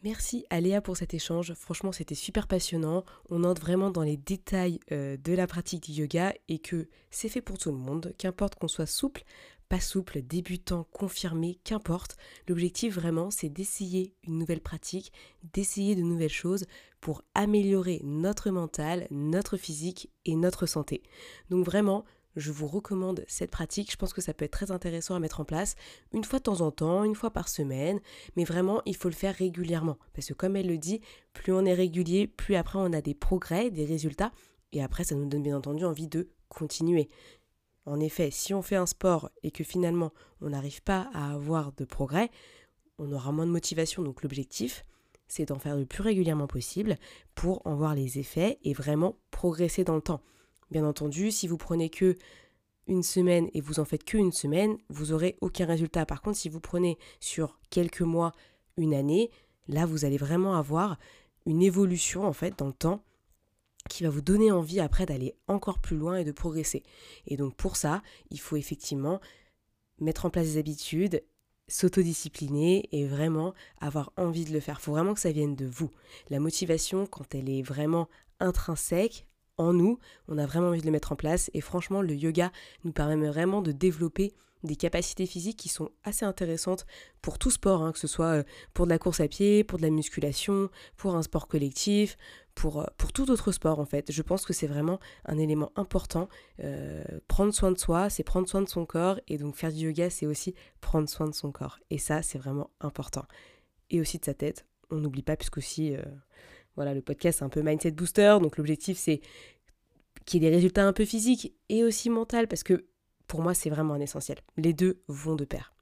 Merci à Léa pour cet échange. Franchement, c'était super passionnant. On entre vraiment dans les détails euh, de la pratique du yoga et que c'est fait pour tout le monde, qu'importe qu'on soit souple, pas souple, débutant, confirmé, qu'importe. L'objectif vraiment, c'est d'essayer une nouvelle pratique, d'essayer de nouvelles choses pour améliorer notre mental, notre physique et notre santé. Donc vraiment, je vous recommande cette pratique. Je pense que ça peut être très intéressant à mettre en place une fois de temps en temps, une fois par semaine. Mais vraiment, il faut le faire régulièrement. Parce que comme elle le dit, plus on est régulier, plus après on a des progrès, des résultats. Et après, ça nous donne bien entendu envie de continuer. En effet, si on fait un sport et que finalement on n'arrive pas à avoir de progrès, on aura moins de motivation. Donc l'objectif, c'est d'en faire le plus régulièrement possible pour en voir les effets et vraiment progresser dans le temps. Bien entendu, si vous prenez que une semaine et vous en faites que une semaine, vous aurez aucun résultat. Par contre, si vous prenez sur quelques mois, une année, là vous allez vraiment avoir une évolution en fait dans le temps qui va vous donner envie après d'aller encore plus loin et de progresser. Et donc pour ça, il faut effectivement mettre en place des habitudes, s'autodiscipliner et vraiment avoir envie de le faire. Il faut vraiment que ça vienne de vous. La motivation, quand elle est vraiment intrinsèque, en nous, on a vraiment envie de le mettre en place et franchement le yoga nous permet vraiment de développer des capacités physiques qui sont assez intéressantes pour tout sport, hein, que ce soit euh, pour de la course à pied, pour de la musculation, pour un sport collectif, pour, euh, pour tout autre sport en fait. Je pense que c'est vraiment un élément important. Euh, prendre soin de soi, c'est prendre soin de son corps et donc faire du yoga, c'est aussi prendre soin de son corps. Et ça, c'est vraiment important. Et aussi de sa tête, on n'oublie pas puisqu'aussi... aussi voilà, le podcast, c'est un peu mindset booster. Donc, l'objectif, c'est qu'il y ait des résultats un peu physiques et aussi mentaux, parce que pour moi, c'est vraiment un essentiel. Les deux vont de pair.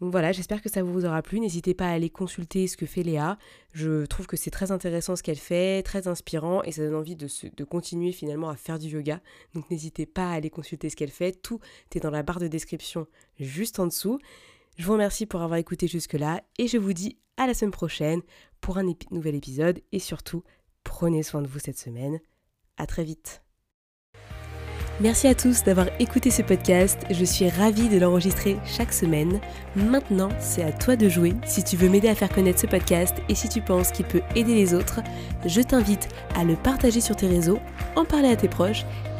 Donc voilà, j'espère que ça vous aura plu. N'hésitez pas à aller consulter ce que fait Léa. Je trouve que c'est très intéressant ce qu'elle fait, très inspirant et ça donne envie de, de continuer finalement à faire du yoga. Donc n'hésitez pas à aller consulter ce qu'elle fait. Tout est dans la barre de description juste en dessous. Je vous remercie pour avoir écouté jusque-là et je vous dis à la semaine prochaine pour un nouvel épisode et surtout, prenez soin de vous cette semaine. À très vite. Merci à tous d'avoir écouté ce podcast. Je suis ravie de l'enregistrer chaque semaine. Maintenant, c'est à toi de jouer. Si tu veux m'aider à faire connaître ce podcast et si tu penses qu'il peut aider les autres, je t'invite à le partager sur tes réseaux, en parler à tes proches